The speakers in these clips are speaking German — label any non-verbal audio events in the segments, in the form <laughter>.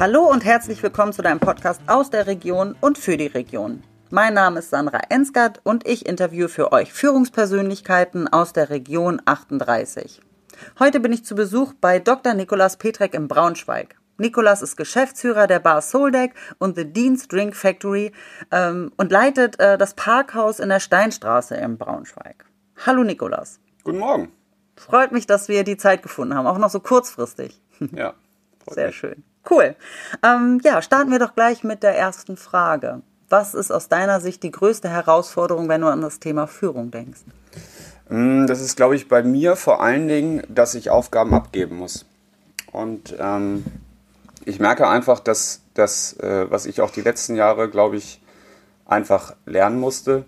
Hallo und herzlich willkommen zu deinem Podcast aus der Region und für die Region. Mein Name ist Sandra Ensgard und ich interviewe für euch Führungspersönlichkeiten aus der Region 38. Heute bin ich zu Besuch bei Dr. Nikolaus Petrek in Braunschweig. Nikolas ist Geschäftsführer der Bar Soldeck und The Dean's Drink Factory ähm, und leitet äh, das Parkhaus in der Steinstraße in Braunschweig. Hallo Nikolas. Guten Morgen. Freut mich, dass wir die Zeit gefunden haben, auch noch so kurzfristig. Ja. <laughs> Sehr mich. schön. Cool. Ähm, ja, starten wir doch gleich mit der ersten Frage. Was ist aus deiner Sicht die größte Herausforderung, wenn du an das Thema Führung denkst? Mm, Das ist, glaube ich, bei mir vor allen Dingen, dass ich Aufgaben abgeben muss. Und ähm, ich merke einfach, dass das, äh, was ich auch die letzten Jahre, glaube ich, einfach lernen musste,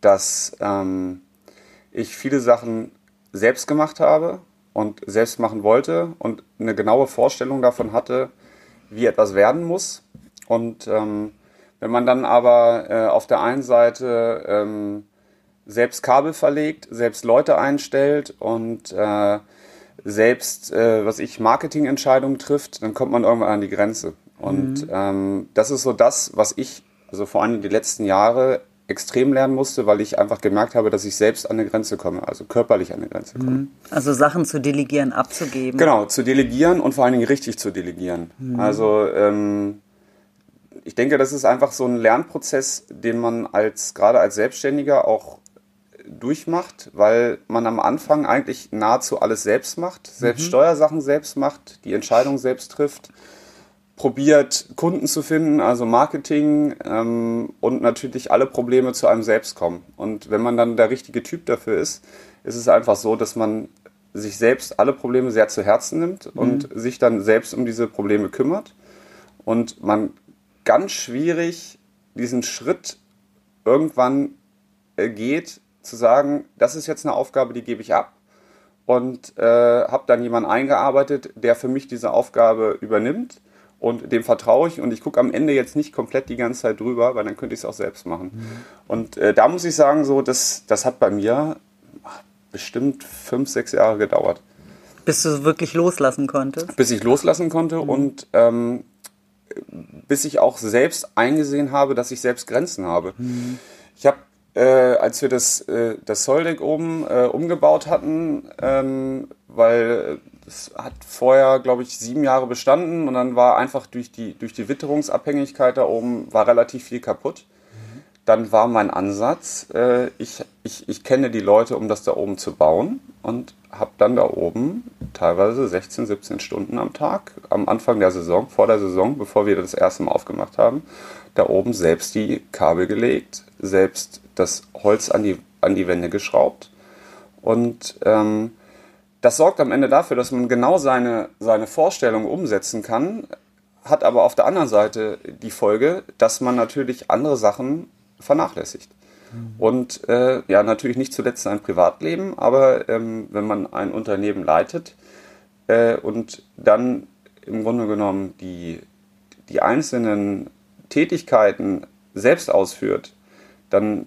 dass ähm, ich viele Sachen selbst gemacht habe und selbst machen wollte und eine genaue Vorstellung davon hatte, wie etwas werden muss. Und ähm, wenn man dann aber äh, auf der einen Seite ähm, selbst Kabel verlegt, selbst Leute einstellt und äh, selbst, äh, was ich, Marketingentscheidungen trifft, dann kommt man irgendwann an die Grenze. Und ähm, das ist so das, was ich, also vor allem die letzten Jahre, extrem lernen musste, weil ich einfach gemerkt habe, dass ich selbst an eine Grenze komme, also körperlich an eine Grenze komme. Also Sachen zu delegieren, abzugeben. Genau, zu delegieren und vor allen Dingen richtig zu delegieren. Also ähm, ich denke, das ist einfach so ein Lernprozess, den man als gerade als Selbstständiger auch durchmacht, weil man am Anfang eigentlich nahezu alles selbst macht, selbst Steuersachen selbst macht, die Entscheidung selbst trifft, probiert Kunden zu finden, also Marketing ähm, und natürlich alle Probleme zu einem selbst kommen. Und wenn man dann der richtige Typ dafür ist, ist es einfach so, dass man sich selbst alle Probleme sehr zu Herzen nimmt und sich dann selbst um diese Probleme kümmert. Und man ganz schwierig diesen Schritt irgendwann äh, geht, zu sagen, das ist jetzt eine Aufgabe, die gebe ich ab. Und äh, habe dann jemanden eingearbeitet, der für mich diese Aufgabe übernimmt und dem vertraue ich und ich gucke am Ende jetzt nicht komplett die ganze Zeit drüber, weil dann könnte ich es auch selbst machen. Und äh, da muss ich sagen, so, das, das hat bei mir ach, bestimmt fünf, sechs Jahre gedauert Bis du wirklich loslassen konntest. bis ich loslassen konnte und ähm, bis ich auch selbst eingesehen habe, dass ich selbst Grenzen habe. Ich habe, äh, als wir das, äh, das Soldeck oben äh, umgebaut hatten, ähm, weil es hat vorher, glaube ich, sieben Jahre bestanden und dann war einfach durch die, durch die Witterungsabhängigkeit da oben war relativ viel kaputt. Dann war mein Ansatz, äh, ich, ich, ich kenne die Leute, um das da oben zu bauen und habe dann da oben teilweise 16, 17 Stunden am Tag, am Anfang der Saison, vor der Saison, bevor wir das erste Mal aufgemacht haben, da oben selbst die Kabel gelegt, selbst das Holz an die, an die Wände geschraubt. Und ähm, das sorgt am Ende dafür, dass man genau seine, seine Vorstellung umsetzen kann, hat aber auf der anderen Seite die Folge, dass man natürlich andere Sachen vernachlässigt. Und äh, ja, natürlich nicht zuletzt sein Privatleben, aber ähm, wenn man ein Unternehmen leitet äh, und dann im Grunde genommen die, die einzelnen Tätigkeiten selbst ausführt, dann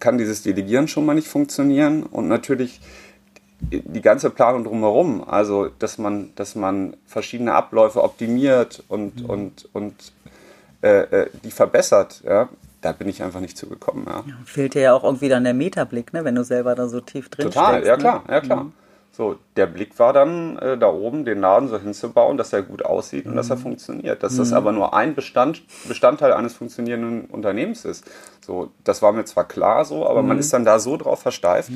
kann dieses Delegieren schon mal nicht funktionieren und natürlich die ganze Planung drumherum, also dass man, dass man verschiedene Abläufe optimiert und, und, und äh, äh, die verbessert, ja, da bin ich einfach nicht zugekommen. Ja. Fehlt dir ja auch irgendwie dann der Metablick, ne? wenn du selber da so tief drin Total, steckst. ja ne? klar, ja klar. So, der Blick war dann äh, da oben, den Laden so hinzubauen, dass er gut aussieht und dass er funktioniert. Dass das aber nur ein Bestand, Bestandteil eines funktionierenden Unternehmens ist. So, das war mir zwar klar so, aber man ist dann da so drauf versteift.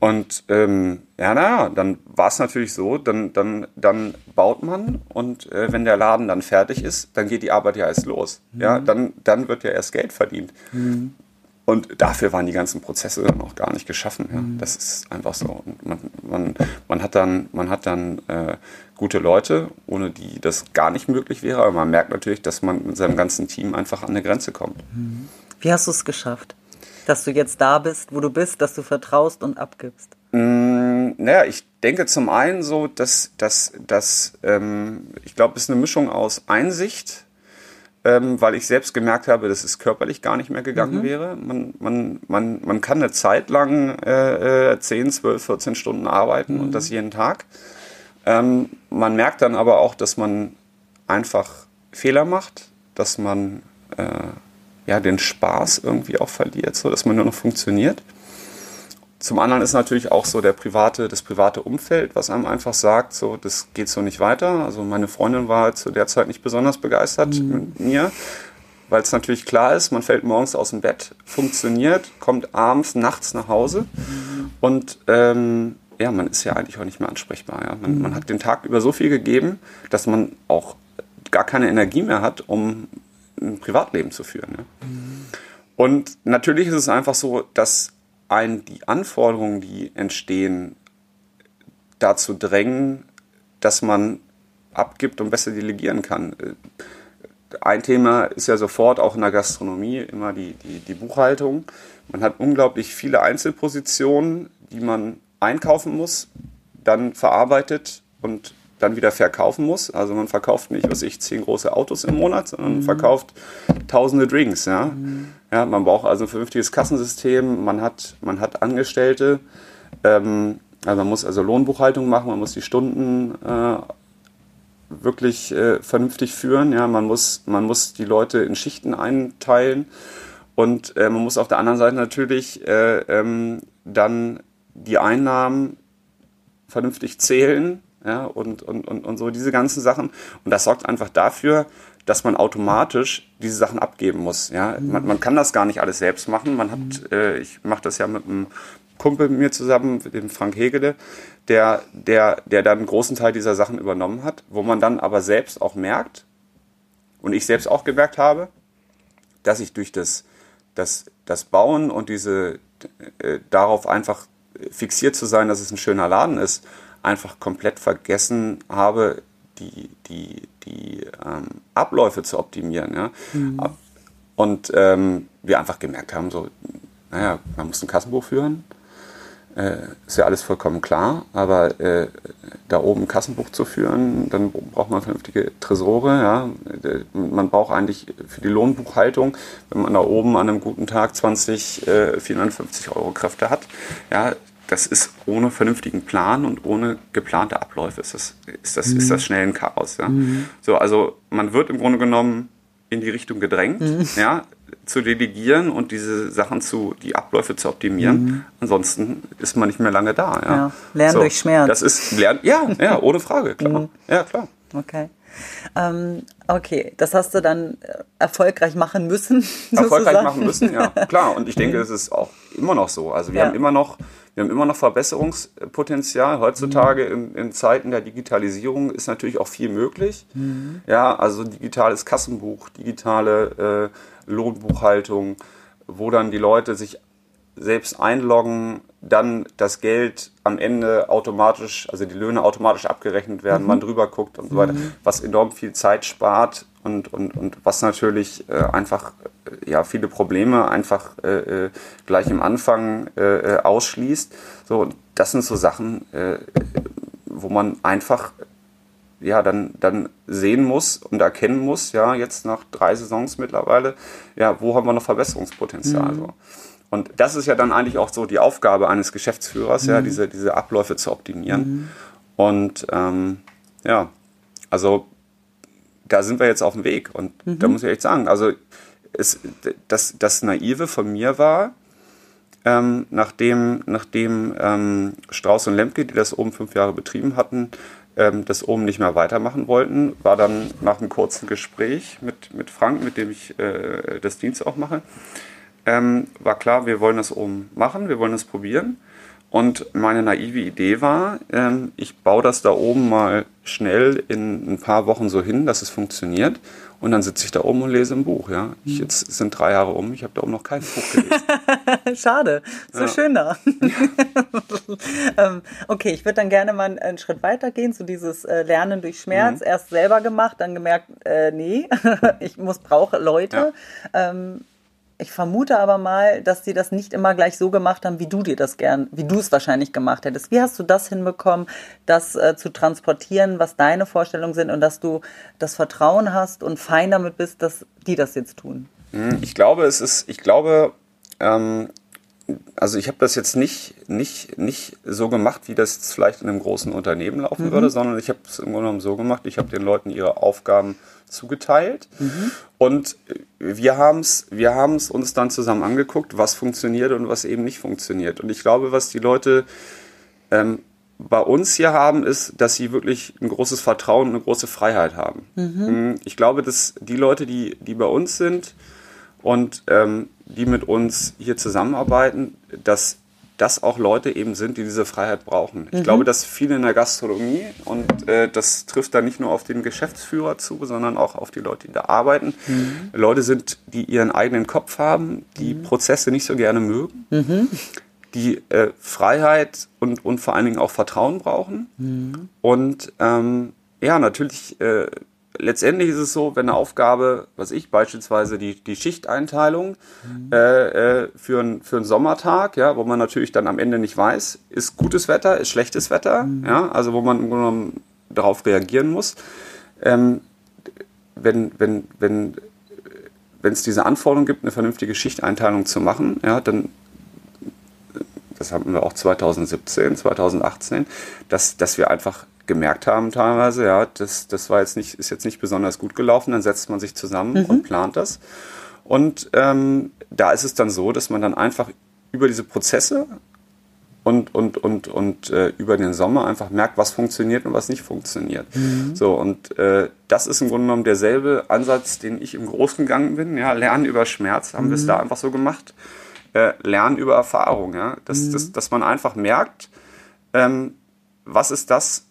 Und ähm, ja, naja, dann war es natürlich so, dann, dann, dann baut man und äh, wenn der Laden dann fertig ist, dann geht die Arbeit ja erst los. Ja, dann, dann wird ja erst Geld verdient. Und dafür waren die ganzen Prozesse noch gar nicht geschaffen. Ja. Das ist einfach so. Und man, man, man hat dann, man hat dann äh, gute Leute, ohne die das gar nicht möglich wäre. Aber man merkt natürlich, dass man mit seinem ganzen Team einfach an eine Grenze kommt. Wie hast du es geschafft? Dass du jetzt da bist, wo du bist, dass du vertraust und abgibst. Mm, Naja, ich denke zum einen so, dass, dass, dass ähm, ich glaube, es ist eine Mischung aus Einsicht, ähm, weil ich selbst gemerkt habe, dass es körperlich gar nicht mehr gegangen wäre. Man, man, man, man kann eine Zeit lang äh, äh, 10, 12, 14 Stunden arbeiten und das jeden Tag. Ähm, man merkt dann aber auch, dass man einfach Fehler macht, dass man äh, ja, den Spaß irgendwie auch verliert, so dass man nur noch funktioniert. Zum anderen ist natürlich auch so der private, das private Umfeld, was einem einfach sagt, so, das geht so nicht weiter. Also meine Freundin war zu der Zeit nicht besonders begeistert mhm. mit mir, weil es natürlich klar ist, man fällt morgens aus dem Bett, funktioniert, kommt abends, nachts nach Hause mhm. und ähm, ja, man ist ja eigentlich auch nicht mehr ansprechbar. Ja? Man, mhm. man hat den Tag über so viel gegeben, dass man auch gar keine Energie mehr hat, um ein Privatleben zu führen. Ja? Mhm. Und natürlich ist es einfach so, dass ein die Anforderungen, die entstehen, dazu drängen, dass man abgibt und besser delegieren kann. Ein Thema ist ja sofort auch in der Gastronomie immer die, die, die Buchhaltung. Man hat unglaublich viele Einzelpositionen, die man einkaufen muss, dann verarbeitet und dann wieder verkaufen muss. Also man verkauft nicht, was ich, zehn große Autos im Monat, sondern mhm. verkauft tausende Drinks. Ja? Mhm. ja, man braucht also ein vernünftiges Kassensystem, man hat, man hat Angestellte, ähm, also man muss also Lohnbuchhaltung machen, man muss die Stunden äh, wirklich äh, vernünftig führen. Ja, man muss, man muss die Leute in Schichten einteilen und äh, man muss auf der anderen Seite natürlich äh, ähm, dann die Einnahmen vernünftig zählen ja, und, und, und, und so diese ganzen Sachen. Und das sorgt einfach dafür, dass man automatisch diese Sachen abgeben muss. Ja? Man, man kann das gar nicht alles selbst machen. Man hat, äh, ich mache das ja mit einem Kumpel mit mir zusammen, dem Frank Hegele, der, der, der dann einen großen Teil dieser Sachen übernommen hat, wo man dann aber selbst auch merkt, und ich selbst auch gemerkt habe, dass ich durch das, das, das Bauen und diese äh, darauf einfach fixiert zu sein, dass es ein schöner Laden ist, einfach komplett vergessen habe, die, die, die ähm, Abläufe zu optimieren. Ja? Mhm. Und ähm, wir einfach gemerkt haben, so, naja, man muss ein Kassenbuch führen, äh, ist ja alles vollkommen klar, aber äh, da oben ein Kassenbuch zu führen, dann braucht man vernünftige Tresore. Ja? Man braucht eigentlich für die Lohnbuchhaltung, wenn man da oben an einem guten Tag 20, äh, 450 Euro Kräfte hat, ja, das ist ohne vernünftigen Plan und ohne geplante Abläufe ist das, ist das, mhm. ist das schnell ein Chaos. Ja? Mhm. So, also man wird im Grunde genommen in die Richtung gedrängt, mhm. ja, zu delegieren und diese Sachen zu, die Abläufe zu optimieren. Mhm. Ansonsten ist man nicht mehr lange da. Ja, ja lernen so, durch Schmerz. Das ist lernen, ja, ja, ohne Frage, klar. Mhm. Ja, klar. Okay. Ähm, okay, das hast du dann äh, erfolgreich machen müssen. <laughs> Erfolgreich machen müssen, ja, klar. Und ich denke, es ist auch immer noch so. Also wir ja. haben immer noch wir haben immer noch Verbesserungspotenzial. Heutzutage mhm. in, in, Zeiten der Digitalisierung ist natürlich auch viel möglich. Mhm. Ja, also digitales Kassenbuch, digitale äh, Lohnbuchhaltung, wo dann die Leute sich selbst einloggen, dann das Geld am Ende automatisch, also die Löhne automatisch abgerechnet werden, mhm. man drüber guckt und so weiter, mhm. was enorm viel Zeit spart und, und, und was natürlich äh, einfach äh, ja, viele Probleme einfach äh, äh gleich im Anfang äh, äh, ausschließt. So, das sind so Sachen, wo man einfach ja, dann, dann sehen muss und erkennen muss, ja, jetzt nach drei Saisons mittlerweile, ja, wo haben wir noch Verbesserungspotenzial. Mhm. So. Und das ist ja dann eigentlich auch so die Aufgabe eines Geschäftsführers, mhm. ja, diese, diese Abläufe zu optimieren. Mhm. Und ähm, ja, also da sind wir jetzt auf dem Weg. Und mhm. da muss ich echt sagen, also es, das, das Naive von mir war, ähm, nachdem, nachdem ähm, Strauß und Lemke, die das oben fünf Jahre betrieben hatten, ähm, das oben nicht mehr weitermachen wollten, war dann nach einem kurzen Gespräch mit, mit Frank, mit dem ich äh, das Dienst auch mache, ähm, war klar, wir wollen das oben machen, wir wollen das probieren. Und meine naive Idee war, ähm, ich baue das da oben mal schnell in ein paar Wochen so hin, dass es funktioniert. Und dann sitze ich da oben und lese ein Buch. Ja, ich, mhm. jetzt sind drei Jahre um, ich habe da oben noch kein Buch gelesen. <laughs> Schade, so ja. schön da. <laughs> ähm, okay, ich würde dann gerne mal einen Schritt weiter gehen zu dieses äh, Lernen durch Schmerz. Mhm. Erst selber gemacht, dann gemerkt, äh, nee, <laughs> ich muss brauche Leute. Ja. Ähm, ich vermute aber mal, dass die das nicht immer gleich so gemacht haben, wie du dir das gern, wie du es wahrscheinlich gemacht hättest. Wie hast du das hinbekommen, das äh, zu transportieren, was deine Vorstellungen sind und dass du das Vertrauen hast und fein damit bist, dass die das jetzt tun? Hm, ich glaube, es ist, ich glaube, ähm, also ich habe das jetzt nicht, nicht, nicht so gemacht, wie das jetzt vielleicht in einem großen Unternehmen laufen mhm. würde, sondern ich habe es im Grunde genommen so gemacht, ich habe den Leuten ihre Aufgaben zugeteilt mhm. und wir haben es wir haben's uns dann zusammen angeguckt, was funktioniert und was eben nicht funktioniert. Und ich glaube, was die Leute ähm, bei uns hier haben, ist, dass sie wirklich ein großes Vertrauen und eine große Freiheit haben. Mhm. Ich glaube, dass die Leute, die, die bei uns sind und ähm, die mit uns hier zusammenarbeiten, dass das auch Leute eben sind, die diese Freiheit brauchen. Ich mhm. glaube, dass viele in der Gastronomie, und äh, das trifft da nicht nur auf den Geschäftsführer zu, sondern auch auf die Leute, die da arbeiten, mhm. Leute sind, die ihren eigenen Kopf haben, die mhm. Prozesse nicht so gerne mögen, mhm. die äh, Freiheit und, und vor allen Dingen auch Vertrauen brauchen. Mhm. Und ähm, ja, natürlich äh, letztendlich ist es so, wenn eine Aufgabe, was ich beispielsweise die, die Schichteinteilung mhm. äh, äh, für, ein, für einen Sommertag, ja, wo man natürlich dann am Ende nicht weiß, ist gutes Wetter, ist schlechtes Wetter, mhm. ja, also wo man im Grunde genommen darauf reagieren muss. Ähm, wenn wenn wenn wenn es diese Anforderung gibt, eine vernünftige Schichteinteilung zu machen, ja, dann das hatten wir auch 2017, 2018, dass, dass wir einfach gemerkt haben teilweise, ja, das, das war jetzt nicht, ist jetzt nicht besonders gut gelaufen, dann setzt man sich zusammen mhm. und plant das. Und ähm, da ist es dann so, dass man dann einfach über diese Prozesse und, und, und, und äh, über den Sommer einfach merkt, was funktioniert und was nicht funktioniert. Mhm. So, und äh, das ist im Grunde genommen derselbe Ansatz, den ich im Großen gegangen bin. Ja, Lernen über Schmerz haben mhm. wir es da einfach so gemacht. Äh, Lernen über Erfahrung, ja. Dass, mhm. dass, dass man einfach merkt, ähm, was ist das,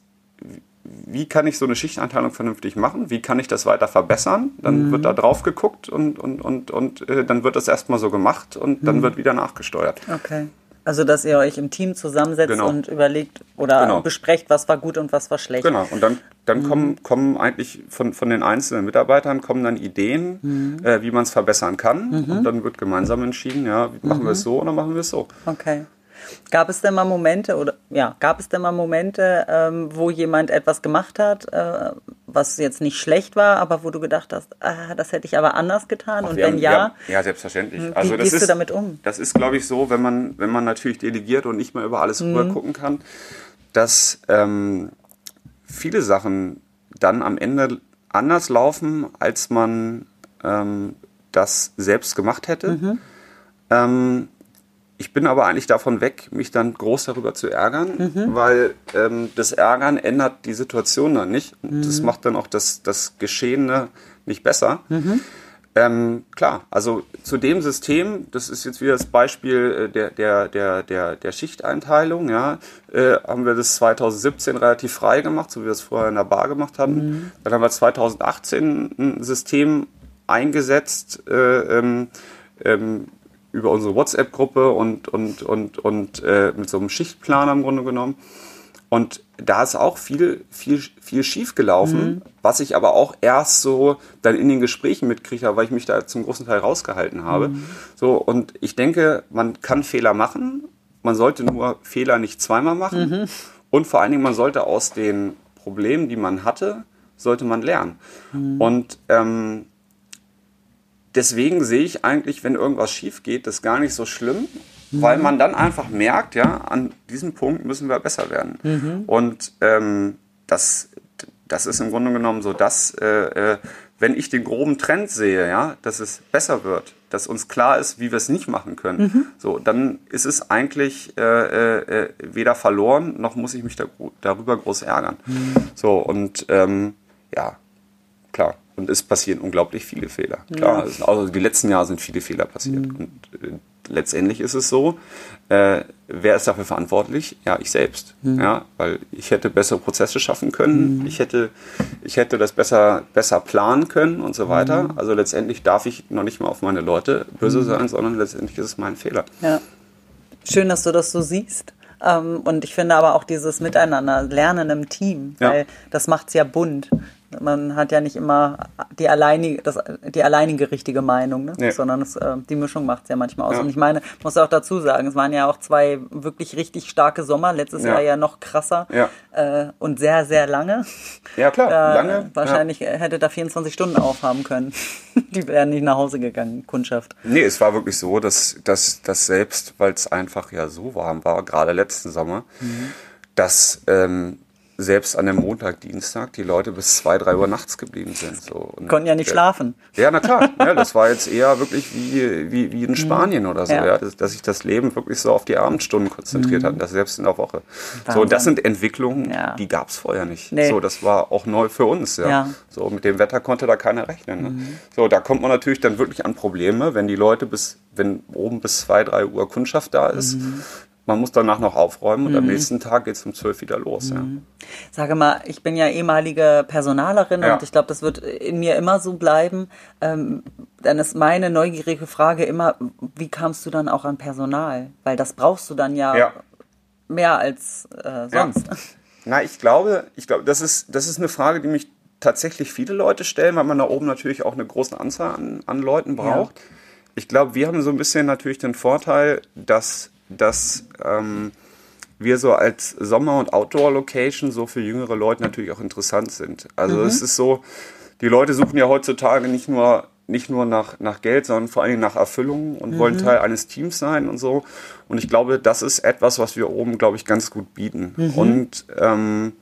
wie kann ich so eine Schichteinteilung vernünftig machen? Wie kann ich das weiter verbessern? Dann mhm. wird da drauf geguckt und, und, und, und äh, dann wird das erstmal so gemacht und dann mhm. wird wieder nachgesteuert. Okay. Also, dass ihr euch im Team zusammensetzt genau. und überlegt oder genau. besprecht, was war gut und was war schlecht. Genau, und dann, dann mhm. kommen, kommen eigentlich von, von den einzelnen Mitarbeitern kommen dann Ideen, mhm. äh, wie man es verbessern kann. Mhm. Und dann wird gemeinsam entschieden, ja, machen wir es mhm. so oder machen wir es so. Okay. Gab es denn mal Momente oder ja, gab es denn mal Momente, ähm, wo jemand etwas gemacht hat, äh, was jetzt nicht schlecht war, aber wo du gedacht hast, ah, das hätte ich aber anders getan? Ach, und wenn haben, ja, haben, ja, selbstverständlich. Wie also gehst ist, du damit um? Das ist, glaube ich, so, wenn man wenn man natürlich delegiert und nicht mehr über alles mhm. rüber gucken kann, dass ähm, viele Sachen dann am Ende anders laufen, als man ähm, das selbst gemacht hätte. Mhm. Ähm, ich bin aber eigentlich davon weg, mich dann groß darüber zu ärgern, mhm. weil ähm, das Ärgern ändert die Situation dann nicht. Und mhm. das macht dann auch das, das Geschehene nicht besser. Mhm. Ähm, klar, also zu dem System, das ist jetzt wieder das Beispiel äh, der, der, der, der, der Schichteinteilung, ja, äh, haben wir das 2017 relativ frei gemacht, so wie wir es vorher in der Bar gemacht. Mhm. Dann haben wir 2018 ein System eingesetzt, äh, ähm, ähm, über unsere WhatsApp-Gruppe und, und, und, und äh, mit so einem Schichtplaner im Grunde genommen. Und da ist auch viel, viel, viel schief gelaufen, mhm. was ich aber auch erst so dann in den Gesprächen mitkriege, weil ich mich da zum großen Teil rausgehalten habe. Mhm. So, und ich denke, man kann Fehler machen, man sollte nur Fehler nicht zweimal machen. Mhm. Und vor allen Dingen, man sollte aus den Problemen, die man hatte, sollte man lernen. Mhm. Und ähm, deswegen sehe ich eigentlich, wenn irgendwas schief geht, das gar nicht so schlimm, mhm. weil man dann einfach merkt, ja, an diesem Punkt müssen wir besser werden. Mhm. Und ähm, das, das ist im Grunde genommen so, dass, äh, äh, wenn ich den groben Trend sehe, ja, dass es besser wird, dass uns klar ist, wie wir es nicht machen können, mhm. so, dann ist es eigentlich äh, äh, äh weder verloren, noch muss ich mich da, darüber groß ärgern. Mhm. So, und ähm, ja, klar. Und es passieren unglaublich viele Fehler. Klar, ja. also die letzten Jahre sind viele Fehler passiert. Mhm. Und äh, letztendlich ist es so, äh, wer ist dafür verantwortlich? Ja, ich selbst. Mhm. Ja, weil ich hätte bessere Prozesse schaffen können, mhm. ich, hätte, ich hätte das besser, besser planen können und so weiter. Mhm. Also letztendlich darf ich noch nicht mal auf meine Leute böse mhm. sein, sondern letztendlich ist es mein Fehler. Ja. Schön, dass du das so siehst. Ähm, und ich finde aber auch dieses Miteinander, Lernen im Team, weil ja. das macht es ja bunt. Man hat ja nicht immer die alleinige, das, die alleinige richtige Meinung, ne? Nee. sondern es, äh, die Mischung macht es ja manchmal aus. Ja. Und ich meine, muss auch dazu sagen, es waren ja auch zwei wirklich richtig starke Sommer, letztes Ja. Jahr ja noch krasser Ja. äh, und sehr, sehr lange. Ja, klar, Da, lange. Wahrscheinlich hätte da 24 Stunden aufhaben können. <laughs> die wären nicht nach Hause gegangen, Kundschaft. Ja. Nee, es war wirklich so, dass, dass, dass selbst, weil es einfach ja so warm war, gerade letzten Sommer, Mhm. dass ähm, selbst an dem Montag, Dienstag die Leute bis zwei, drei Uhr nachts geblieben sind. So. Und Konnten ja nicht der- schlafen. Ja, na klar. Ja, <laughs> das war jetzt eher wirklich wie, wie, wie in Spanien oder so, Mhm. Ja. ja. dass, dass sich das Leben wirklich so auf die Abendstunden konzentriert hat, und das selbst in der Woche. So, und das Mhm. Wahnsinn. sind Entwicklungen, Ja. die gab's vorher nicht. Nee. So, das war auch neu für uns, ja. Ja. Mhm. So, mit dem Wetter konnte da keiner rechnen. Ne? So, da kommt man natürlich dann wirklich an Probleme, wenn die Leute bis, wenn oben bis zwei, drei Uhr Kundschaft da ist. Mhm. Man muss danach noch aufräumen und am nächsten Tag geht's um zwölf wieder los. Ja. Sage mal, ich bin ja ehemalige Personalerin Ja. und ich glaube, das wird in mir immer so bleiben. Ähm, dann ist meine neugierige Frage immer, wie kamst du dann auch an Personal? Weil das brauchst du dann ja, Ja. mehr als äh, sonst. Na, ich glaube, ich glaube, das ist, das ist eine Frage, die mich tatsächlich viele Leute stellen, weil man da oben natürlich auch eine große Anzahl an, an Leuten braucht. Ich glaube, wir haben so ein bisschen natürlich den Vorteil, dass, dass ähm, wir so als Sommer- und Outdoor-Location so für jüngere Leute natürlich auch interessant sind. Also es ist so, die Leute suchen ja heutzutage nicht nur nicht nur nach, nach Geld, sondern vor Dingen nach Erfüllung und wollen Teil eines Teams sein und so. Und ich glaube, das ist etwas, was wir oben, glaube ich, ganz gut bieten. Und ähm,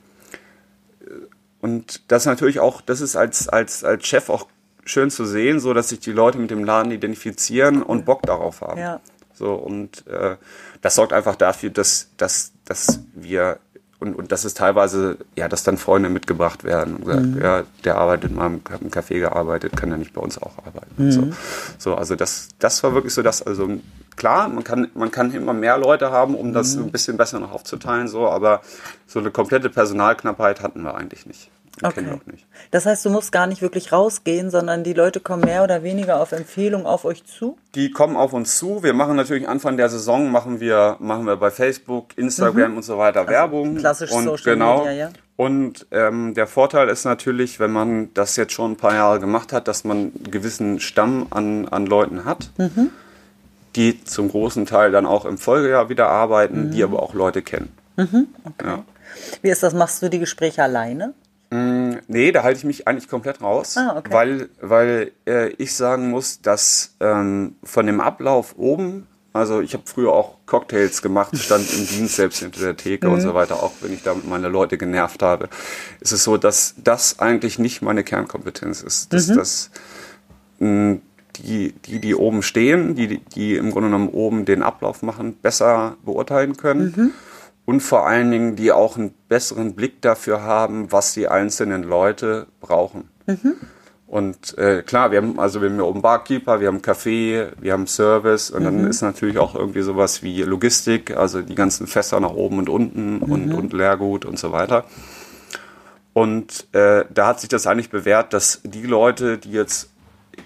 und das natürlich auch, das ist als, als, als Chef auch schön zu sehen, so dass sich die Leute mit dem Laden identifizieren und Bock darauf haben. Ja. So, und äh, das sorgt einfach dafür, dass, dass, dass wir und, und dass es teilweise, ja, dass dann Freunde mitgebracht werden und gesagt, ja, der arbeitet mal im, hat im Café gearbeitet, kann ja nicht bei uns auch arbeiten. Und so. so, also das, das war wirklich so, dass, also klar, man kann, man kann immer mehr Leute haben, um das ein bisschen besser noch aufzuteilen, so, aber so eine komplette Personalknappheit hatten wir eigentlich nicht. Und kennen wir auch nicht. Das heißt, du musst gar nicht wirklich rausgehen, sondern die Leute kommen mehr oder weniger auf Empfehlung auf euch zu? Die kommen auf uns zu. Wir machen natürlich Anfang der Saison machen wir machen wir bei Facebook, Instagram und so weiter Werbung. Mhm. klassisch und Social genau. Media, ja. Und ähm, der Vorteil ist natürlich, wenn man das jetzt schon ein paar Jahre gemacht hat, dass man einen gewissen Stamm an, an Leuten hat, Mhm. die zum großen Teil dann auch im Folgejahr wieder arbeiten, Mhm. die aber auch Leute kennen. Ja. Wie ist das? Machst du die Gespräche alleine? Nee, da halte ich mich eigentlich komplett raus, Ah, okay. weil, weil äh, ich sagen muss, dass ähm, von dem Ablauf oben, also ich habe früher auch Cocktails gemacht, stand im Dienst selbst hinter der Theke Mhm. und so weiter, auch wenn ich damit meine Leute genervt habe, ist es so, dass das eigentlich nicht meine Kernkompetenz ist. Dass Mhm. das mh, die, die, die oben stehen, die, die im Grunde genommen oben den Ablauf machen, besser beurteilen können. Mhm. Und vor allen Dingen, die auch einen besseren Blick dafür haben, was die einzelnen Leute brauchen. Und äh, klar, wir haben also wir haben oben Barkeeper, wir haben Café, wir haben Service und dann ist natürlich auch irgendwie sowas wie Logistik, also die ganzen Fässer nach oben und unten und, und Leergut und so weiter. Und äh, da hat sich das eigentlich bewährt, dass die Leute, die jetzt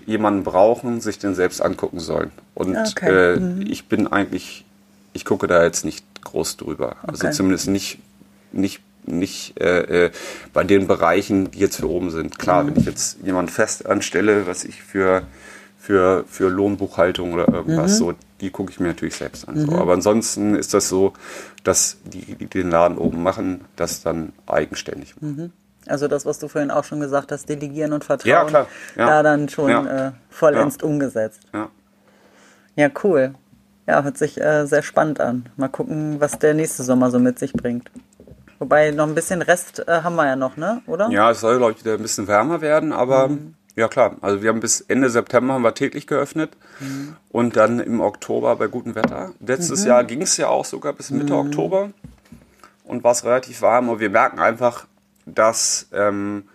jemanden brauchen, sich den selbst angucken sollen. Und Okay. äh, ich bin eigentlich, ich gucke da jetzt nicht groß drüber. Also Okay. zumindest nicht, nicht, nicht äh, äh, bei den Bereichen, die jetzt für oben sind. Klar, wenn ich jetzt jemanden fest anstelle, was ich für, für, für Lohnbuchhaltung oder irgendwas, so, die gucke ich mir natürlich selbst an. So. Aber ansonsten ist das so, dass die, die den Laden oben machen, das dann eigenständig machen. Also das, was du vorhin auch schon gesagt hast, Delegieren und Vertrauen, Ja. Ja. da dann schon Ja. äh, vollends umgesetzt. Ja, cool. Ja, hört sich äh, sehr spannend an. Mal gucken, was der nächste Sommer so mit sich bringt. Wobei noch ein bisschen Rest äh, haben wir ja noch, ne? Oder? Ja, es soll, glaube ich, wieder ein bisschen wärmer werden, aber ja klar. Also wir haben bis Ende September haben wir täglich geöffnet und dann im Oktober bei gutem Wetter. Letztes Jahr ging es ja auch sogar bis Mitte Oktober und war es relativ warm. Und wir merken einfach, dass ähm,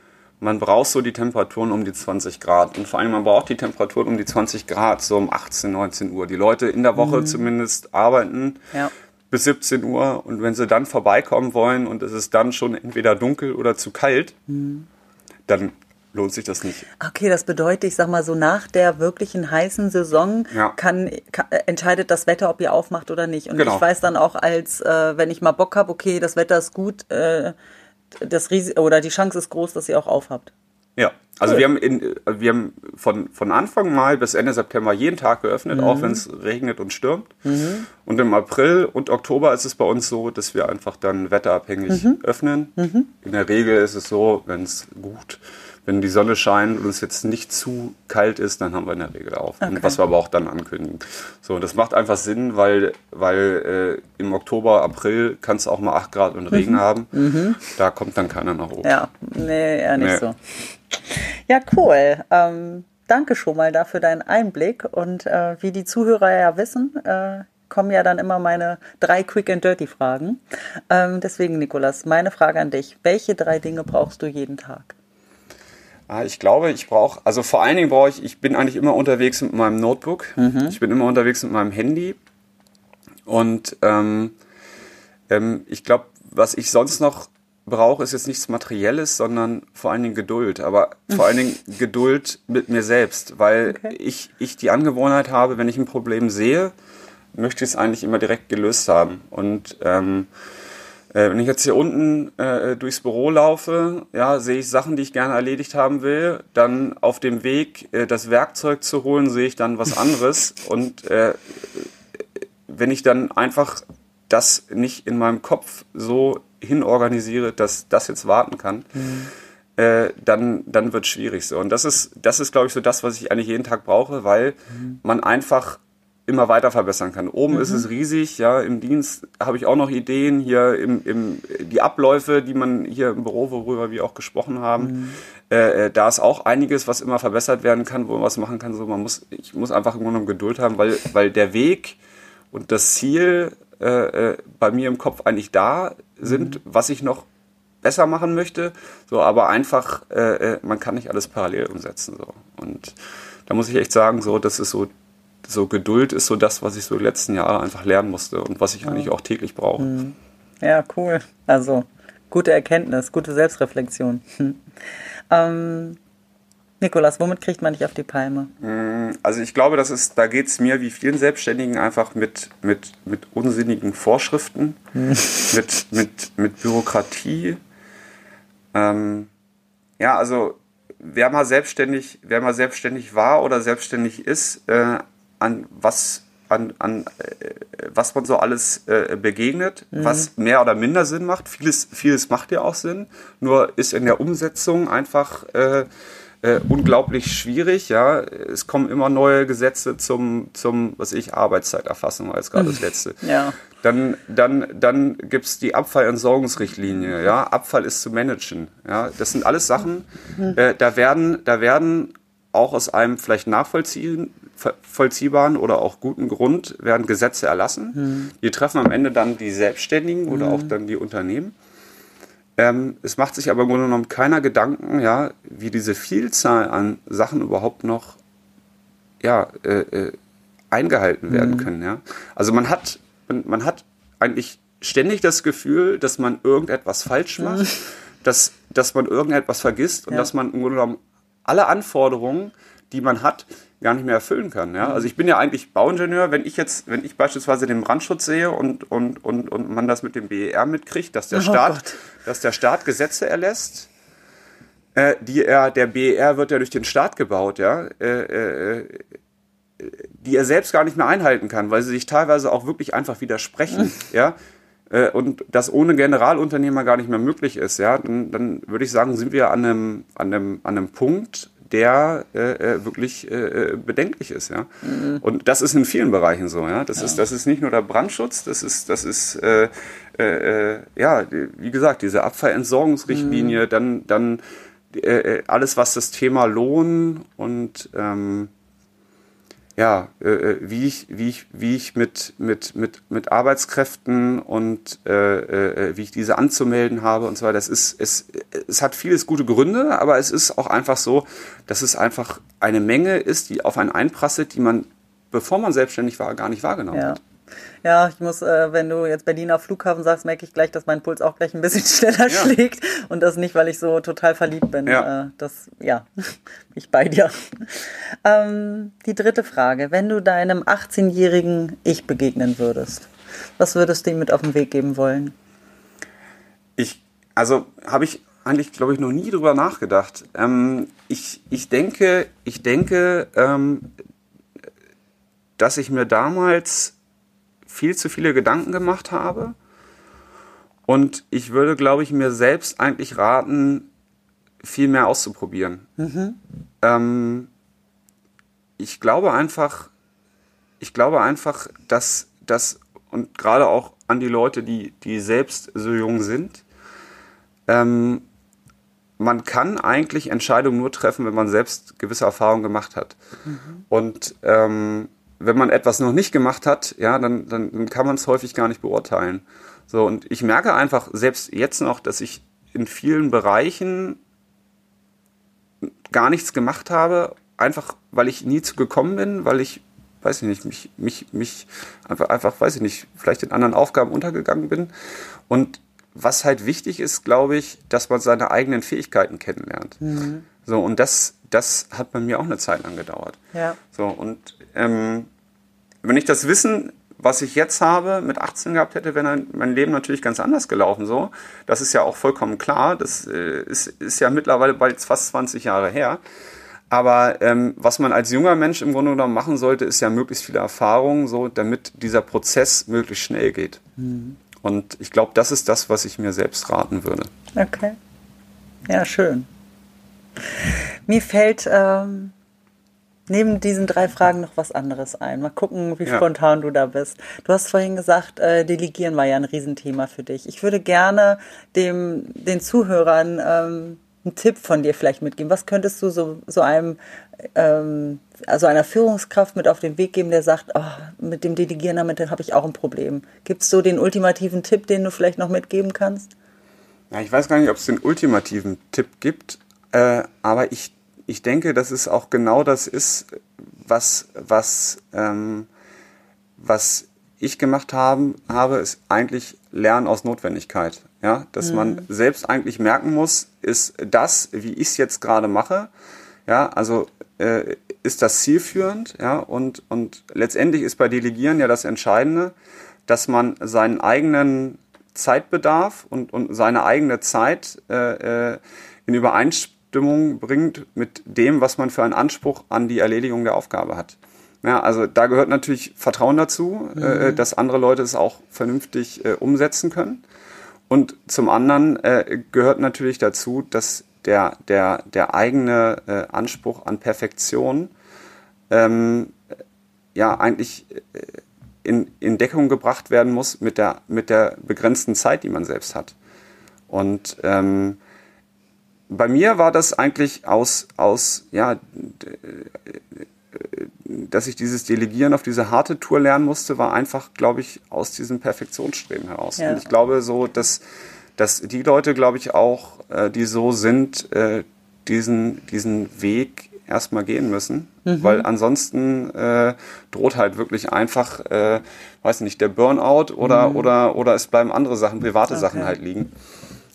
man braucht so die Temperaturen um die 20 Grad. Und vor allem man braucht die Temperaturen um die 20 Grad so um 18, 19 Uhr. Die Leute in der Woche zumindest arbeiten Ja. bis 17 Uhr und wenn sie dann vorbeikommen wollen und es ist dann schon entweder dunkel oder zu kalt, dann lohnt sich das nicht. Okay, das bedeutet, ich sag mal so, nach der wirklichen heißen Saison Ja. kann, kann, äh, entscheidet das Wetter, ob ihr aufmacht oder nicht. Und Genau. ich weiß dann auch, als äh, wenn ich mal Bock habe, okay, das Wetter ist gut, äh, das Risiko oder die Chance ist groß, dass ihr auch aufhabt. Ja, also cool. wir haben in, wir haben von, von Anfang Mai bis Ende September jeden Tag geöffnet, mhm. auch wenn es regnet und stürmt. Mhm. Und im April und Oktober ist es bei uns so, dass wir einfach dann wetterabhängig mhm. öffnen. Mhm. In der Regel ist es so, wenn es gut wenn die Sonne scheint und es jetzt nicht zu kalt ist, dann haben wir in der Regel auf. Okay. Was wir aber auch dann ankündigen. So, das macht einfach Sinn, weil, weil äh, im Oktober, April kann es auch mal 8 Grad und Regen mhm. haben. Mhm. Da kommt dann keiner nach oben. Ja, nee, eher nicht nee. so. Ja, cool. Ähm, danke schon mal dafür deinen Einblick. Und äh, wie die Zuhörer ja wissen, äh, kommen ja dann immer meine drei Quick and Dirty Fragen. Ähm, deswegen, Nikolas, meine Frage an dich. Welche drei Dinge brauchst du jeden Tag? Ah, ich glaube, ich brauche, also vor allen Dingen brauche ich, ich bin eigentlich immer unterwegs mit meinem Notebook. Mhm. Ich bin immer unterwegs mit meinem Handy. Und ähm, ähm, ich glaube, was ich sonst noch brauche, ist jetzt nichts Materielles, sondern vor allen Dingen Geduld. Aber vor allen Dingen <laughs> Geduld mit mir selbst, weil okay. ich, ich die Angewohnheit habe, wenn ich ein Problem sehe, möchte ich es eigentlich immer direkt gelöst haben. Und ähm, äh, wenn ich jetzt hier unten äh, durchs Büro laufe, ja, sehe ich Sachen, die ich gerne erledigt haben will. Dann auf dem Weg, äh, das Werkzeug zu holen, sehe ich dann was <laughs> anderes. Und äh, wenn ich dann einfach das nicht in meinem Kopf so hinorganisiere, dass das jetzt warten kann, mhm. Äh, dann, dann wird es schwierig so. Und das ist, das ist, glaube ich, so das, was ich eigentlich jeden Tag brauche, weil mhm. man einfach immer weiter verbessern kann. Oben mhm. ist es riesig, ja, im Dienst habe ich auch noch Ideen, hier im, im, die Abläufe, die man hier im Büro, worüber wir auch gesprochen haben, mhm. äh, äh da ist auch einiges, was immer verbessert werden kann, wo man was machen kann. So, man muss, ich muss einfach im Grunde Geduld haben, weil, weil der Weg und das Ziel äh, äh, bei mir im Kopf eigentlich da sind, mhm. was ich noch besser machen möchte. So, aber einfach, äh, äh, man kann nicht alles parallel umsetzen. So. Und da muss ich echt sagen, so, das ist so so Geduld ist so das, was ich so die letzten Jahre einfach lernen musste und was ich ja. eigentlich auch täglich brauche. Hm. Ja, cool. Also gute Erkenntnis, gute Selbstreflexion. ähm, Nikolas, womit kriegt man dich auf die Palme? Hm, also ich glaube, das ist, da geht es mir wie vielen Selbstständigen einfach mit, mit, mit unsinnigen Vorschriften, hm. <laughs> mit, mit, mit Bürokratie. Ähm, ja, also wer mal selbstständig, wer mal selbstständig war oder selbstständig ist, äh, an was an, an äh, was man so alles äh, begegnet, mhm. was mehr oder minder Sinn macht. Vieles, vieles macht ja auch Sinn, nur ist in der Umsetzung einfach äh, äh, unglaublich schwierig. Ja, es kommen immer neue Gesetze zum, zum was ich, Arbeitszeiterfassung als gerade das <laughs> letzte. Ja. Dann, dann, dann gibt es die Abfallentsorgungsrichtlinie. Ja, Abfall ist zu managen. Ja, das sind alles Sachen. Mhm. Äh, da werden, da werden auch aus einem vielleicht nachvollziehen, vollziehbaren oder auch guten Grund werden Gesetze erlassen. Mhm. Die treffen am Ende dann die Selbstständigen oder mhm. auch dann die Unternehmen. Ähm, es macht sich aber im Grunde genommen keiner Gedanken, ja, wie diese Vielzahl an Sachen überhaupt noch ja, äh, äh, eingehalten werden mhm. können. Ja? Also man hat, man, man, hat eigentlich ständig das Gefühl, dass man irgendetwas falsch macht, mhm. dass, dass man irgendetwas vergisst und ja. dass man im Grunde genommen alle Anforderungen, die man hat, gar nicht mehr erfüllen kann. Ja? Also ich bin ja eigentlich Bauingenieur, wenn ich jetzt, wenn ich beispielsweise den Brandschutz sehe und, und, und, und man das mit dem BER mitkriegt, dass der, oh Staat, dass der Staat Gesetze erlässt, äh, die er, der BER wird ja durch den Staat gebaut, ja, äh, äh, die er selbst gar nicht mehr einhalten kann, weil sie sich teilweise auch wirklich einfach widersprechen, ja äh, und das ohne Generalunternehmer gar nicht mehr möglich ist, ja, dann, dann würde ich sagen, sind wir an einem, an einem, an einem Punkt, der äh, äh, wirklich äh, äh, bedenklich ist, ja. Mhm. Und das ist in vielen Bereichen so, ja. Das ja. ist das ist nicht nur der Brandschutz, das ist das ist äh, äh, ja wie gesagt diese Abfallentsorgungsrichtlinie, mhm. dann dann alles was das Thema Lohn und ähm, ja, äh, äh, wie ich, wie ich, wie ich mit, mit, mit, mit Arbeitskräften und äh, äh, wie ich diese anzumelden habe und so weiter. Das ist, es, es hat vieles gute Gründe, aber es ist auch einfach so, dass es einfach eine Menge ist, die auf einen einprasselt, die man, bevor man selbstständig war, gar nicht wahrgenommen ja. hat. Ja, ich muss, äh, wenn du jetzt Berliner Flughafen sagst, merke ich gleich, dass mein Puls auch gleich ein bisschen <laughs> schneller ja. schlägt. Und das nicht, weil ich so total verliebt bin. Ja. Äh, das, ja, <laughs> ich bei dir. Ähm, die dritte Frage. Wenn du deinem 18-jährigen Ich begegnen würdest, was würdest du ihm mit auf den Weg geben wollen? Ich also habe ich eigentlich, glaube ich, noch nie drüber nachgedacht. Ähm, ich, ich denke, ich denke, ähm, dass ich mir damals viel zu viele Gedanken gemacht habe. Und ich würde, glaube ich, mir selbst eigentlich raten, viel mehr auszuprobieren. Mhm. Ähm, ich glaube einfach, ich glaube einfach, dass das und gerade auch an die Leute, die, die selbst so jung sind, ähm, man kann eigentlich Entscheidungen nur treffen, wenn man selbst gewisse Erfahrungen gemacht hat. Mhm. Und ähm, wenn man etwas noch nicht gemacht hat, ja, dann, dann kann man es häufig gar nicht beurteilen. So, und ich merke einfach selbst jetzt noch, dass ich in vielen Bereichen gar nichts gemacht habe, einfach weil ich nie zu gekommen bin, weil ich, weiß ich nicht, mich, mich, mich einfach, einfach, weiß ich nicht, vielleicht in anderen Aufgaben untergegangen bin. Und was halt wichtig ist, glaube ich, dass man seine eigenen Fähigkeiten kennenlernt. Mhm. So, und das, das hat bei mir auch eine Zeit lang gedauert. Ja. So, und ähm, wenn ich das Wissen, was ich jetzt habe, mit 18 gehabt hätte, wäre mein Leben natürlich ganz anders gelaufen. So, das ist ja auch vollkommen klar. Das äh, ist, ist ja mittlerweile bald fast 20 Jahre her. Aber ähm, was man als junger Mensch im Grunde genommen machen sollte, ist ja möglichst viele Erfahrungen, so damit dieser Prozess möglichst schnell geht. Mhm. Und ich glaube, das ist das, was ich mir selbst raten würde. Okay. Ja, schön. Mir fällt ähm, neben diesen drei Fragen noch was anderes ein. Mal gucken, wie ja. spontan du da bist. Du hast vorhin gesagt, äh, Delegieren war ja ein Riesenthema für dich. Ich würde gerne dem, den Zuhörern ähm, einen Tipp von dir vielleicht mitgeben. Was könntest du so, so einem ähm, also einer Führungskraft mit auf den Weg geben, der sagt, oh, mit dem Delegieren damit habe ich auch ein Problem. Gibt es so den ultimativen Tipp, den du vielleicht noch mitgeben kannst? Ja, ich weiß gar nicht, ob es den ultimativen Tipp gibt, äh, aber ich, ich denke, dass es auch genau das ist, was, was, ähm, was ich gemacht haben, habe, ist eigentlich Lernen aus Notwendigkeit. Ja, dass mhm. man selbst eigentlich merken muss, ist das, wie ich es jetzt gerade mache, ja, also äh, ist das zielführend, ja, und, und letztendlich ist bei Delegieren ja das Entscheidende, dass man seinen eigenen Zeitbedarf und, und seine eigene Zeit äh, äh, in Übereinstimmung bringt mit dem, was man für einen Anspruch an die Erledigung der Aufgabe hat. Ja, also da gehört natürlich Vertrauen dazu, äh, mhm. äh, dass andere Leute es auch vernünftig äh, umsetzen können. Und zum anderen äh, gehört natürlich dazu, dass der, der, der eigene äh, Anspruch an Perfektion ähm, ja eigentlich äh, in, in Deckung gebracht werden muss mit der, mit der begrenzten Zeit, die man selbst hat. Und ähm, bei mir war das eigentlich aus, aus ja, dass ich dieses Delegieren auf diese harte Tour lernen musste, war einfach, glaube ich, aus diesem Perfektionsstreben heraus. Ja. Und ich glaube so, dass dass die Leute, glaube ich, auch, äh, die so sind, äh, diesen, diesen Weg erstmal gehen müssen, mhm. weil ansonsten äh, droht halt wirklich einfach, äh, weiß nicht, der Burnout oder, mhm. oder, oder es bleiben andere Sachen, private okay. Sachen halt liegen.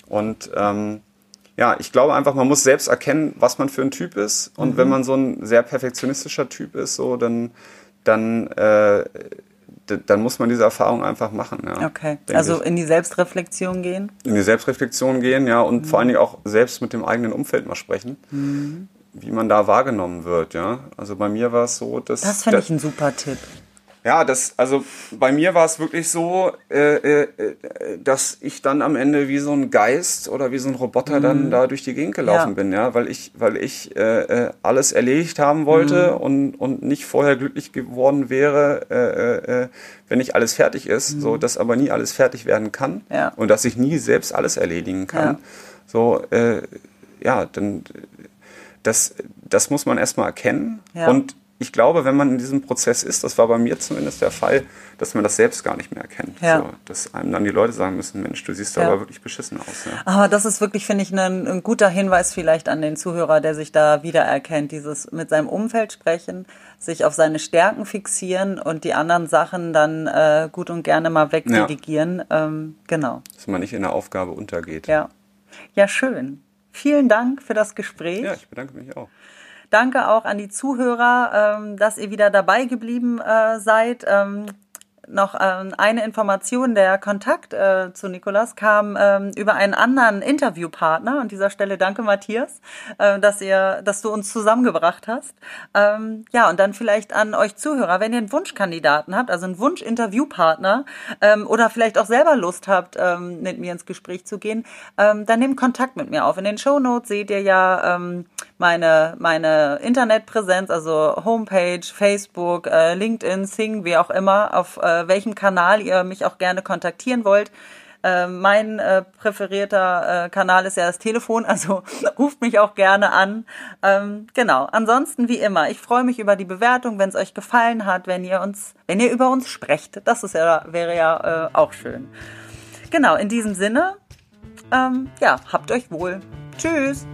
Und ähm, ja, ich glaube einfach, man muss selbst erkennen, was man für ein Typ ist. Und mhm. wenn man so ein sehr perfektionistischer Typ ist, so dann, dann äh, dann muss man diese Erfahrung einfach machen. Ja, okay, also ich. in die Selbstreflexion gehen? In die Selbstreflexion gehen, ja, und mhm. vor allen Dingen auch selbst mit dem eigenen Umfeld mal sprechen. Mhm. Wie man da wahrgenommen wird, ja. Also bei mir war es so, dass. Das finde ich ein super Tipp. Ja, das, also bei mir war es wirklich so, äh, äh, dass ich dann am Ende wie so ein Geist oder wie so ein Roboter mhm. dann da durch die Gegend gelaufen ja. bin, ja, weil ich, weil ich äh, äh alles erledigt haben wollte mhm. und, und nicht vorher glücklich geworden wäre, äh, äh, wenn nicht alles fertig ist, mhm. so dass aber nie alles fertig werden kann ja. und dass ich nie selbst alles erledigen kann. Ja. So, ja, dann das, das muss man erstmal erkennen und ich glaube, wenn man in diesem Prozess ist, das war bei mir zumindest der Fall, dass man das selbst gar nicht mehr erkennt. Ja. So, dass einem dann die Leute sagen müssen, Mensch, du siehst ja. aber wirklich beschissen aus. Ja. Aber das ist wirklich, finde ich, ein, ein, guter Hinweis vielleicht an den Zuhörer, der sich da wiedererkennt. Dieses mit seinem Umfeld sprechen, sich auf seine Stärken fixieren und die anderen Sachen dann äh, gut und gerne mal wegdelegieren. Ja. Ähm, genau. Dass man nicht in der Aufgabe untergeht. Ja. Ja, schön. Vielen Dank für das Gespräch. Ja, ich bedanke mich auch. Danke auch an die Zuhörer, ähm, dass ihr wieder dabei geblieben äh, seid. Noch ähm, eine Information, der Kontakt äh, zu Nikolas kam ähm, über einen anderen Interviewpartner. An dieser Stelle danke Matthias, äh, dass ihr, dass du uns zusammengebracht hast. Ähm, ja, und dann vielleicht an euch Zuhörer, wenn ihr einen Wunschkandidaten habt, also einen Wunsch-Interviewpartner ähm, oder vielleicht auch selber Lust habt, ähm, mit mir ins Gespräch zu gehen, ähm, dann nehmt Kontakt mit mir auf. In den Show Notes seht ihr ja ähm, meine, meine Internetpräsenz, also Homepage, Facebook, äh, LinkedIn, Sing, wie auch immer, auf äh, welchem Kanal ihr mich auch gerne kontaktieren wollt. Äh, mein äh, präferierter äh, Kanal ist ja das Telefon, also <laughs> ruft mich auch gerne an. Ähm, genau. Ansonsten wie immer, ich freue mich über die Bewertung, wenn es euch gefallen hat, wenn ihr uns, wenn ihr über uns sprecht. Das ist ja, wäre ja äh, auch schön. Genau, in diesem Sinne, ähm, ja, habt euch wohl. Tschüss.